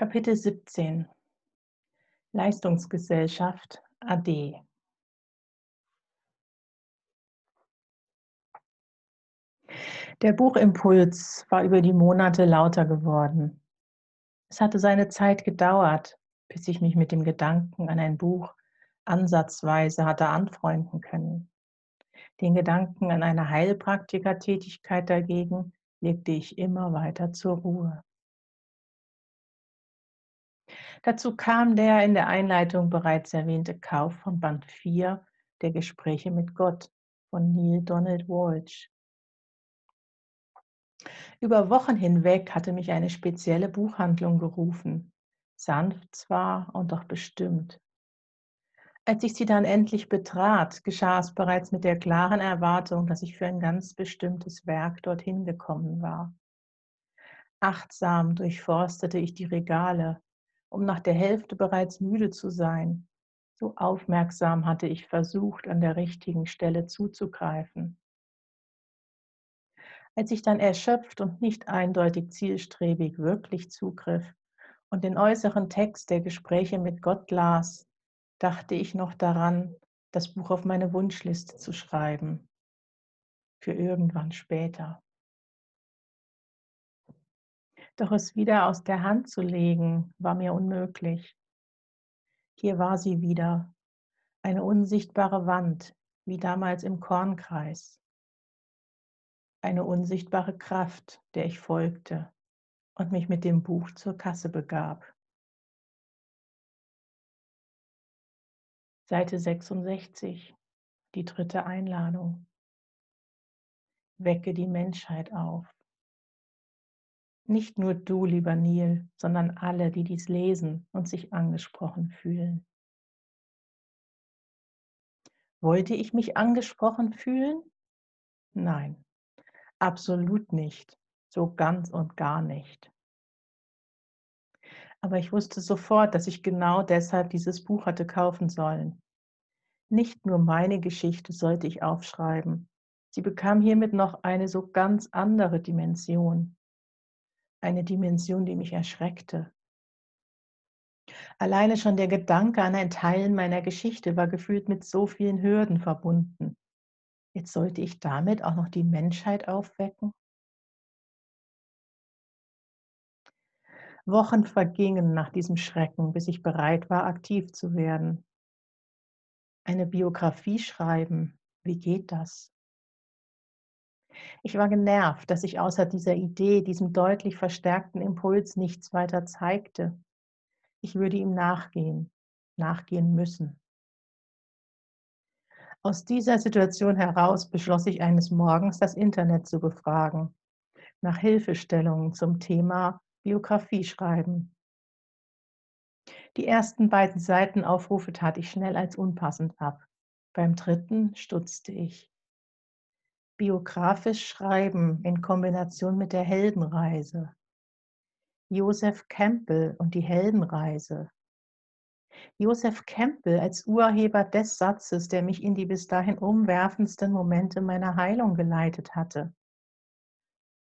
Kapitel 17 Leistungsgesellschaft AD Der Buchimpuls war über die Monate lauter geworden. Es hatte seine Zeit gedauert, bis ich mich mit dem Gedanken an ein Buch ansatzweise hatte anfreunden können. Den Gedanken an eine Heilpraktikertätigkeit dagegen legte ich immer weiter zur Ruhe. Dazu kam der in der Einleitung bereits erwähnte Kauf von Band 4 der Gespräche mit Gott von Neil Donald Walsh. Über Wochen hinweg hatte mich eine spezielle Buchhandlung gerufen, sanft zwar und doch bestimmt. Als ich sie dann endlich betrat, geschah es bereits mit der klaren Erwartung, dass ich für ein ganz bestimmtes Werk dorthin gekommen war. Achtsam durchforstete ich die Regale, um nach der Hälfte bereits müde zu sein. So aufmerksam hatte ich versucht, an der richtigen Stelle zuzugreifen. Als ich dann erschöpft und nicht eindeutig zielstrebig wirklich zugriff und den äußeren Text der Gespräche mit Gott las, dachte ich noch daran, das Buch auf meine Wunschliste zu schreiben. Für irgendwann später. Doch es wieder aus der Hand zu legen, war mir unmöglich. Hier war sie wieder, eine unsichtbare Wand, wie damals im Kornkreis. Eine unsichtbare Kraft, der ich folgte und mich mit dem Buch zur Kasse begab. Seite 66, die dritte Einladung. Wecke die Menschheit auf. Nicht nur du, lieber Neil, sondern alle, die dies lesen und sich angesprochen fühlen. Wollte ich mich angesprochen fühlen? Nein, absolut nicht, so ganz und gar nicht. Aber ich wusste sofort, dass ich genau deshalb dieses Buch hatte kaufen sollen. Nicht nur meine Geschichte sollte ich aufschreiben, sie bekam hiermit noch eine so ganz andere Dimension eine Dimension, die mich erschreckte. Alleine schon der Gedanke an ein Teilen meiner Geschichte war gefühlt mit so vielen Hürden verbunden. Jetzt sollte ich damit auch noch die Menschheit aufwecken? Wochen vergingen nach diesem Schrecken, bis ich bereit war, aktiv zu werden. Eine Biografie schreiben, wie geht das? Ich war genervt, dass ich außer dieser Idee, diesem deutlich verstärkten Impuls nichts weiter zeigte. Ich würde ihm nachgehen, nachgehen müssen. Aus dieser Situation heraus beschloss ich eines Morgens, das Internet zu befragen, nach Hilfestellungen zum Thema Biografie schreiben. Die ersten beiden Seitenaufrufe tat ich schnell als unpassend ab. Beim dritten stutzte ich. Biografisch schreiben in Kombination mit der Heldenreise. Joseph Campbell und die Heldenreise. Joseph Campbell als Urheber des Satzes, der mich in die bis dahin umwerfendsten Momente meiner Heilung geleitet hatte.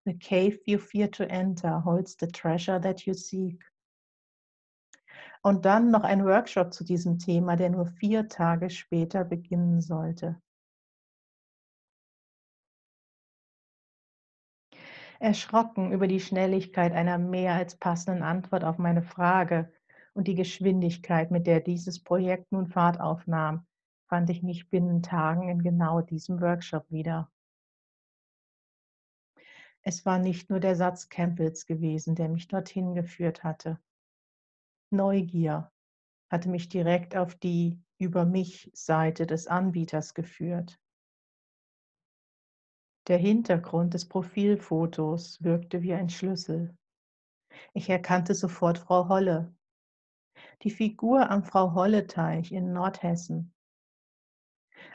The cave you fear to enter holds the treasure that you seek. Und dann noch ein Workshop zu diesem Thema, der nur vier Tage später beginnen sollte. Erschrocken über die Schnelligkeit einer mehr als passenden Antwort auf meine Frage und die Geschwindigkeit, mit der dieses Projekt nun Fahrt aufnahm, fand ich mich binnen Tagen in genau diesem Workshop wieder. Es war nicht nur der Satz Campbells gewesen, der mich dorthin geführt hatte. Neugier hatte mich direkt auf die über mich Seite des Anbieters geführt. Der Hintergrund des Profilfotos wirkte wie ein Schlüssel. Ich erkannte sofort Frau Holle. Die Figur am Frau Holle-Teich in Nordhessen.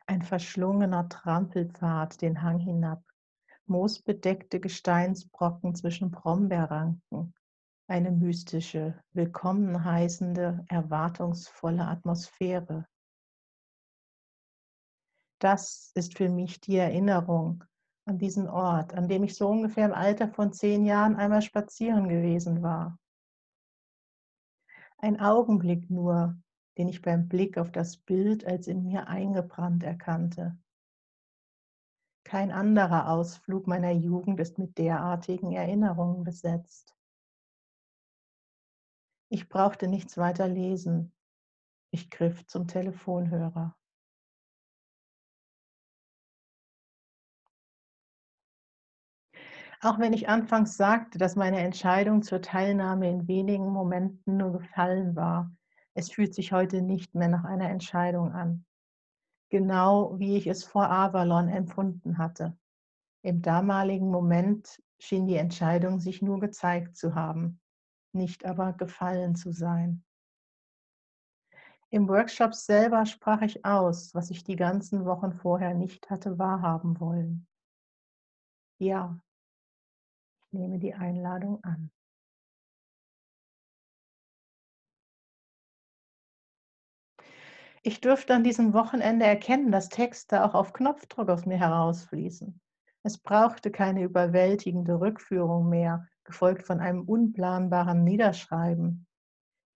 Ein verschlungener Trampelpfad den Hang hinab, moosbedeckte Gesteinsbrocken zwischen Brombeerranken, eine mystische, willkommen heißende, erwartungsvolle Atmosphäre. Das ist für mich die Erinnerung an diesen Ort, an dem ich so ungefähr im Alter von zehn Jahren einmal spazieren gewesen war. Ein Augenblick nur, den ich beim Blick auf das Bild als in mir eingebrannt erkannte. Kein anderer Ausflug meiner Jugend ist mit derartigen Erinnerungen besetzt. Ich brauchte nichts weiter lesen. Ich griff zum Telefonhörer. Auch wenn ich anfangs sagte, dass meine Entscheidung zur Teilnahme in wenigen Momenten nur gefallen war, es fühlt sich heute nicht mehr nach einer Entscheidung an. Genau wie ich es vor Avalon empfunden hatte. Im damaligen Moment schien die Entscheidung sich nur gezeigt zu haben, nicht aber gefallen zu sein. Im Workshop selber sprach ich aus, was ich die ganzen Wochen vorher nicht hatte wahrhaben wollen. Ja, nehme die Einladung an. Ich durfte an diesem Wochenende erkennen, dass Texte auch auf Knopfdruck aus mir herausfließen. Es brauchte keine überwältigende Rückführung mehr, gefolgt von einem unplanbaren Niederschreiben.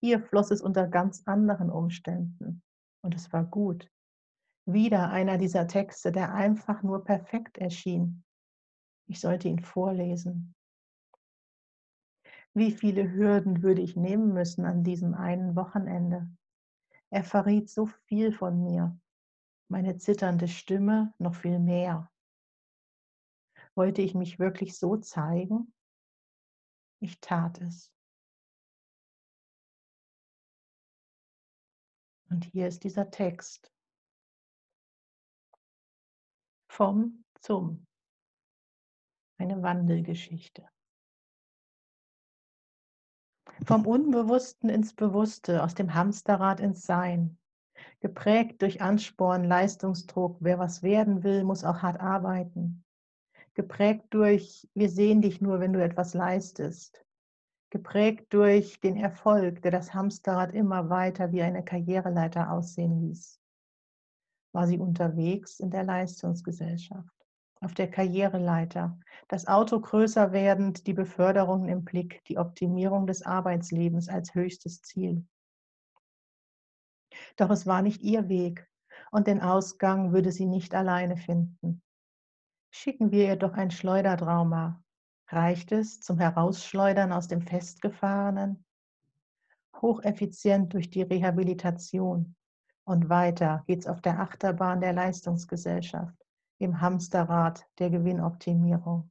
Hier floss es unter ganz anderen Umständen. Und es war gut. Wieder einer dieser Texte, der einfach nur perfekt erschien. Ich sollte ihn vorlesen. Wie viele Hürden würde ich nehmen müssen an diesem einen Wochenende? Er verriet so viel von mir, meine zitternde Stimme noch viel mehr. Wollte ich mich wirklich so zeigen? Ich tat es. Und hier ist dieser Text. Vom zum. Eine Wandelgeschichte. Vom Unbewussten ins Bewusste, aus dem Hamsterrad ins Sein. Geprägt durch Ansporn, Leistungsdruck, wer was werden will, muss auch hart arbeiten. Geprägt durch, wir sehen dich nur, wenn du etwas leistest. Geprägt durch den Erfolg, der das Hamsterrad immer weiter wie eine Karriereleiter aussehen ließ. War sie unterwegs in der Leistungsgesellschaft auf der Karriereleiter, das Auto größer werdend, die Beförderungen im Blick, die Optimierung des Arbeitslebens als höchstes Ziel. Doch es war nicht ihr Weg und den Ausgang würde sie nicht alleine finden. Schicken wir ihr doch ein Schleudertrauma. Reicht es zum Herausschleudern aus dem Festgefahrenen? Hocheffizient durch die Rehabilitation. Und weiter geht's auf der Achterbahn der Leistungsgesellschaft im Hamsterrad der Gewinnoptimierung.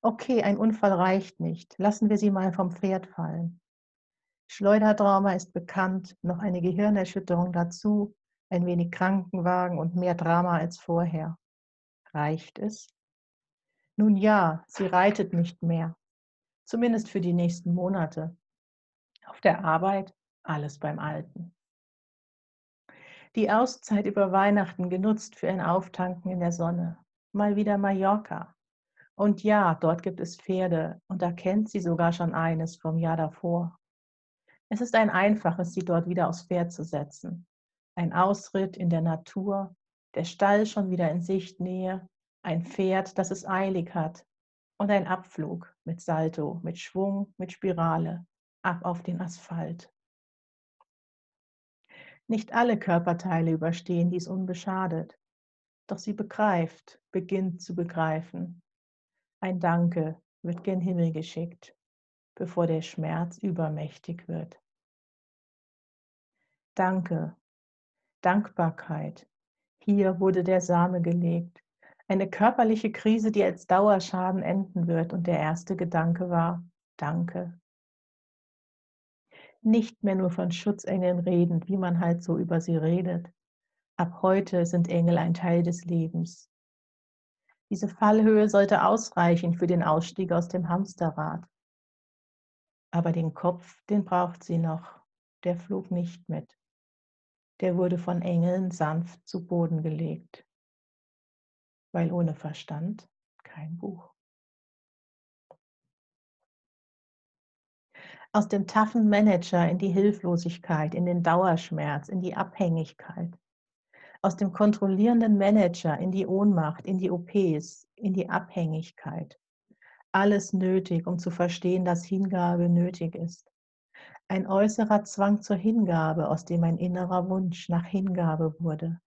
Okay, ein Unfall reicht nicht. Lassen wir sie mal vom Pferd fallen. Schleudertrauma ist bekannt, noch eine Gehirnerschütterung dazu, ein wenig Krankenwagen und mehr Drama als vorher. Reicht es? Nun ja, sie reitet nicht mehr, zumindest für die nächsten Monate. Auf der Arbeit alles beim Alten die Auszeit über Weihnachten genutzt für ein Auftanken in der Sonne. Mal wieder Mallorca. Und ja, dort gibt es Pferde und da kennt sie sogar schon eines vom Jahr davor. Es ist ein einfaches, sie dort wieder aufs Pferd zu setzen. Ein Ausritt in der Natur, der Stall schon wieder in Sichtnähe, ein Pferd, das es eilig hat und ein Abflug mit Salto, mit Schwung, mit Spirale, ab auf den Asphalt. Nicht alle Körperteile überstehen dies unbeschadet, doch sie begreift, beginnt zu begreifen. Ein Danke wird gen Himmel geschickt, bevor der Schmerz übermächtig wird. Danke, Dankbarkeit. Hier wurde der Same gelegt. Eine körperliche Krise, die als Dauerschaden enden wird. Und der erste Gedanke war, danke nicht mehr nur von Schutzengeln redend, wie man halt so über sie redet. Ab heute sind Engel ein Teil des Lebens. Diese Fallhöhe sollte ausreichen für den Ausstieg aus dem Hamsterrad. Aber den Kopf, den braucht sie noch. Der flog nicht mit. Der wurde von Engeln sanft zu Boden gelegt. Weil ohne Verstand kein Buch. Aus dem taffen Manager in die Hilflosigkeit, in den Dauerschmerz, in die Abhängigkeit, aus dem kontrollierenden Manager in die Ohnmacht, in die OPs, in die Abhängigkeit. Alles nötig, um zu verstehen, dass Hingabe nötig ist. Ein äußerer Zwang zur Hingabe, aus dem ein innerer Wunsch nach Hingabe wurde.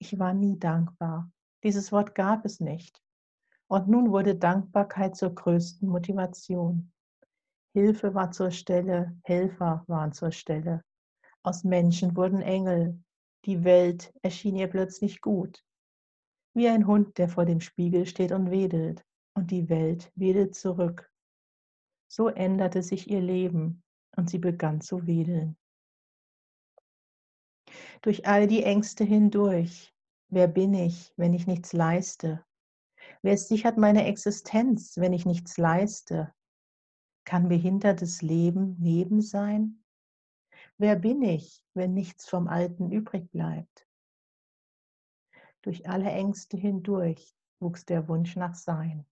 Ich war nie dankbar. Dieses Wort gab es nicht. Und nun wurde Dankbarkeit zur größten Motivation. Hilfe war zur Stelle, Helfer waren zur Stelle. Aus Menschen wurden Engel. Die Welt erschien ihr plötzlich gut. Wie ein Hund, der vor dem Spiegel steht und wedelt. Und die Welt wedelt zurück. So änderte sich ihr Leben und sie begann zu wedeln. Durch all die Ängste hindurch, Wer bin ich, wenn ich nichts leiste? Wer sichert meine Existenz, wenn ich nichts leiste? Kann behindertes Leben Leben sein? Wer bin ich, wenn nichts vom Alten übrig bleibt? Durch alle Ängste hindurch wuchs der Wunsch nach Sein.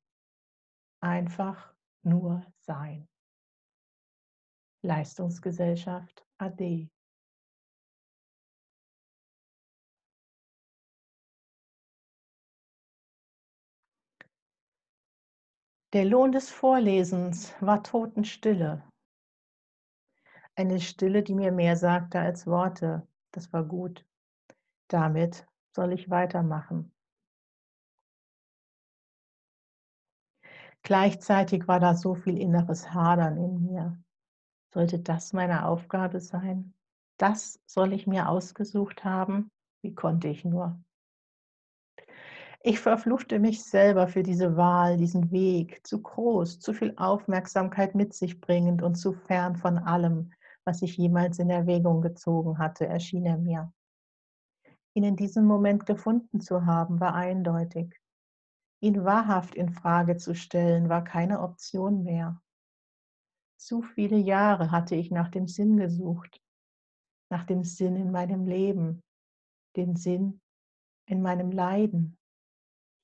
Einfach nur Sein. Leistungsgesellschaft AD. Der Lohn des Vorlesens war Totenstille. Eine Stille, die mir mehr sagte als Worte. Das war gut. Damit soll ich weitermachen. Gleichzeitig war da so viel inneres Hadern in mir. Sollte das meine Aufgabe sein? Das soll ich mir ausgesucht haben? Wie konnte ich nur? Ich verfluchte mich selber für diese Wahl, diesen Weg, zu groß, zu viel Aufmerksamkeit mit sich bringend und zu fern von allem, was ich jemals in Erwägung gezogen hatte, erschien er mir. Ihn in diesem Moment gefunden zu haben, war eindeutig. Ihn wahrhaft in Frage zu stellen, war keine Option mehr. Zu viele Jahre hatte ich nach dem Sinn gesucht, nach dem Sinn in meinem Leben, den Sinn in meinem Leiden.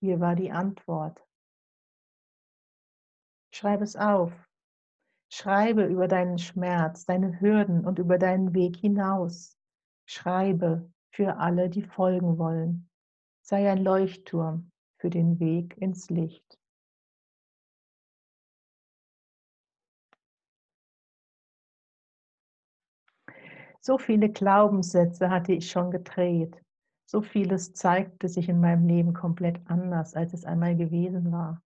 Hier war die Antwort. Schreib es auf. Schreibe über deinen Schmerz, deine Hürden und über deinen Weg hinaus. Schreibe für alle, die folgen wollen. Sei ein Leuchtturm für den Weg ins Licht. So viele Glaubenssätze hatte ich schon gedreht. So vieles zeigte sich in meinem Leben komplett anders, als es einmal gewesen war.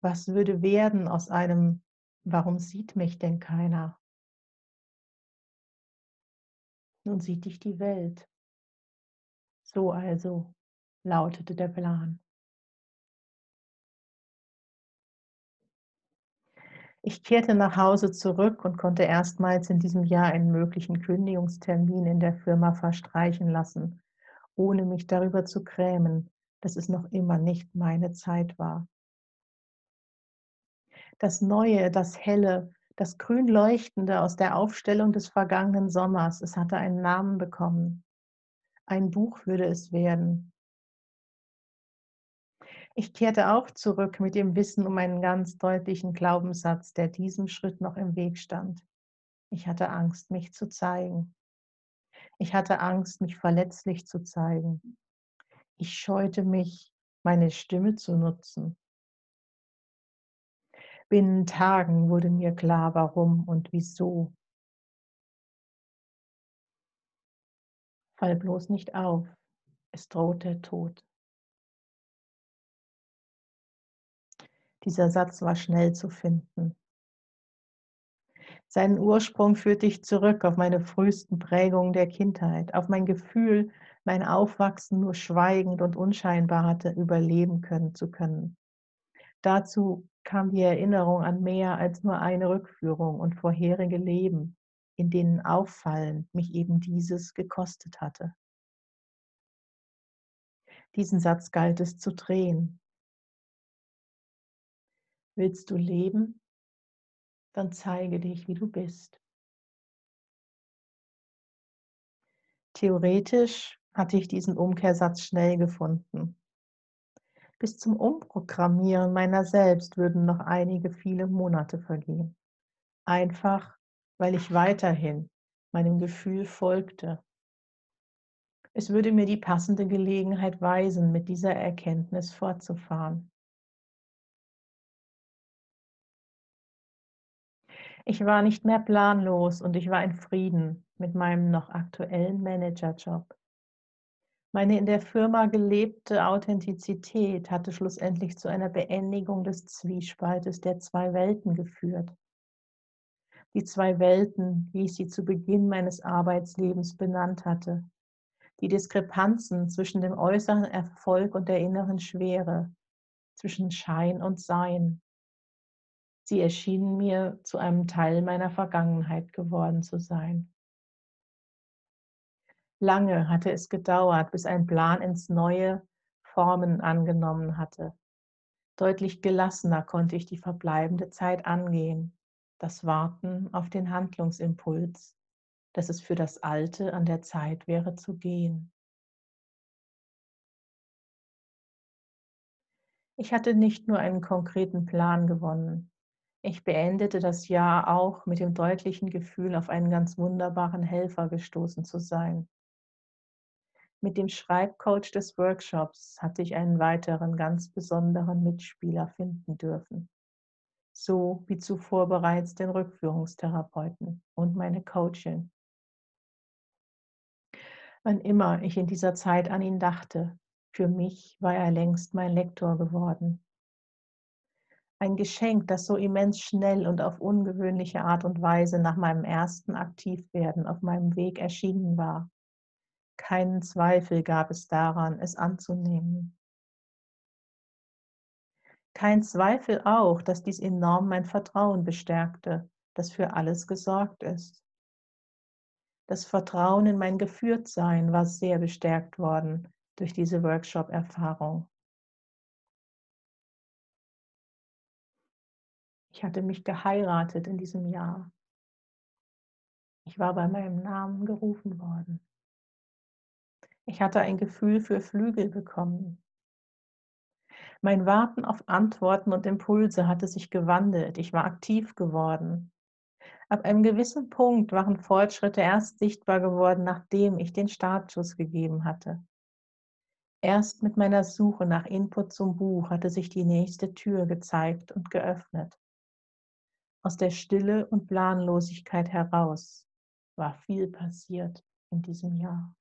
Was würde werden aus einem, warum sieht mich denn keiner? Nun sieht dich die Welt. So also lautete der Plan. Ich kehrte nach Hause zurück und konnte erstmals in diesem Jahr einen möglichen Kündigungstermin in der Firma verstreichen lassen, ohne mich darüber zu grämen, dass es noch immer nicht meine Zeit war. Das Neue, das Helle, das Grünleuchtende aus der Aufstellung des vergangenen Sommers, es hatte einen Namen bekommen. Ein Buch würde es werden. Ich kehrte auch zurück mit dem Wissen um einen ganz deutlichen Glaubenssatz, der diesem Schritt noch im Weg stand. Ich hatte Angst, mich zu zeigen. Ich hatte Angst, mich verletzlich zu zeigen. Ich scheute mich, meine Stimme zu nutzen. Binnen Tagen wurde mir klar, warum und wieso. Fall bloß nicht auf, es droht der Tod. Dieser Satz war schnell zu finden. Seinen Ursprung führte ich zurück auf meine frühesten Prägungen der Kindheit, auf mein Gefühl, mein Aufwachsen nur schweigend und unscheinbar hatte überleben können zu können. Dazu kam die Erinnerung an mehr als nur eine Rückführung und vorherige Leben, in denen Auffallen mich eben dieses gekostet hatte. Diesen Satz galt es zu drehen. Willst du leben? Dann zeige dich, wie du bist. Theoretisch hatte ich diesen Umkehrsatz schnell gefunden. Bis zum Umprogrammieren meiner selbst würden noch einige viele Monate vergehen. Einfach, weil ich weiterhin meinem Gefühl folgte. Es würde mir die passende Gelegenheit weisen, mit dieser Erkenntnis fortzufahren. Ich war nicht mehr planlos und ich war in Frieden mit meinem noch aktuellen Managerjob. Meine in der Firma gelebte Authentizität hatte schlussendlich zu einer Beendigung des Zwiespaltes der zwei Welten geführt. Die zwei Welten, wie ich sie zu Beginn meines Arbeitslebens benannt hatte. Die Diskrepanzen zwischen dem äußeren Erfolg und der inneren Schwere, zwischen Schein und Sein. Sie erschienen mir zu einem Teil meiner Vergangenheit geworden zu sein. Lange hatte es gedauert, bis ein Plan ins Neue Formen angenommen hatte. Deutlich gelassener konnte ich die verbleibende Zeit angehen, das Warten auf den Handlungsimpuls, dass es für das Alte an der Zeit wäre zu gehen. Ich hatte nicht nur einen konkreten Plan gewonnen, ich beendete das Jahr auch mit dem deutlichen Gefühl, auf einen ganz wunderbaren Helfer gestoßen zu sein. Mit dem Schreibcoach des Workshops hatte ich einen weiteren ganz besonderen Mitspieler finden dürfen. So wie zuvor bereits den Rückführungstherapeuten und meine Coachin. Wann immer ich in dieser Zeit an ihn dachte, für mich war er längst mein Lektor geworden. Ein Geschenk, das so immens schnell und auf ungewöhnliche Art und Weise nach meinem ersten Aktivwerden auf meinem Weg erschienen war. Keinen Zweifel gab es daran, es anzunehmen. Kein Zweifel auch, dass dies enorm mein Vertrauen bestärkte, das für alles gesorgt ist. Das Vertrauen in mein Geführtsein war sehr bestärkt worden durch diese Workshop-Erfahrung. Ich hatte mich geheiratet in diesem Jahr. Ich war bei meinem Namen gerufen worden. Ich hatte ein Gefühl für Flügel bekommen. Mein Warten auf Antworten und Impulse hatte sich gewandelt. Ich war aktiv geworden. Ab einem gewissen Punkt waren Fortschritte erst sichtbar geworden, nachdem ich den Startschuss gegeben hatte. Erst mit meiner Suche nach Input zum Buch hatte sich die nächste Tür gezeigt und geöffnet. Aus der Stille und Planlosigkeit heraus war viel passiert in diesem Jahr.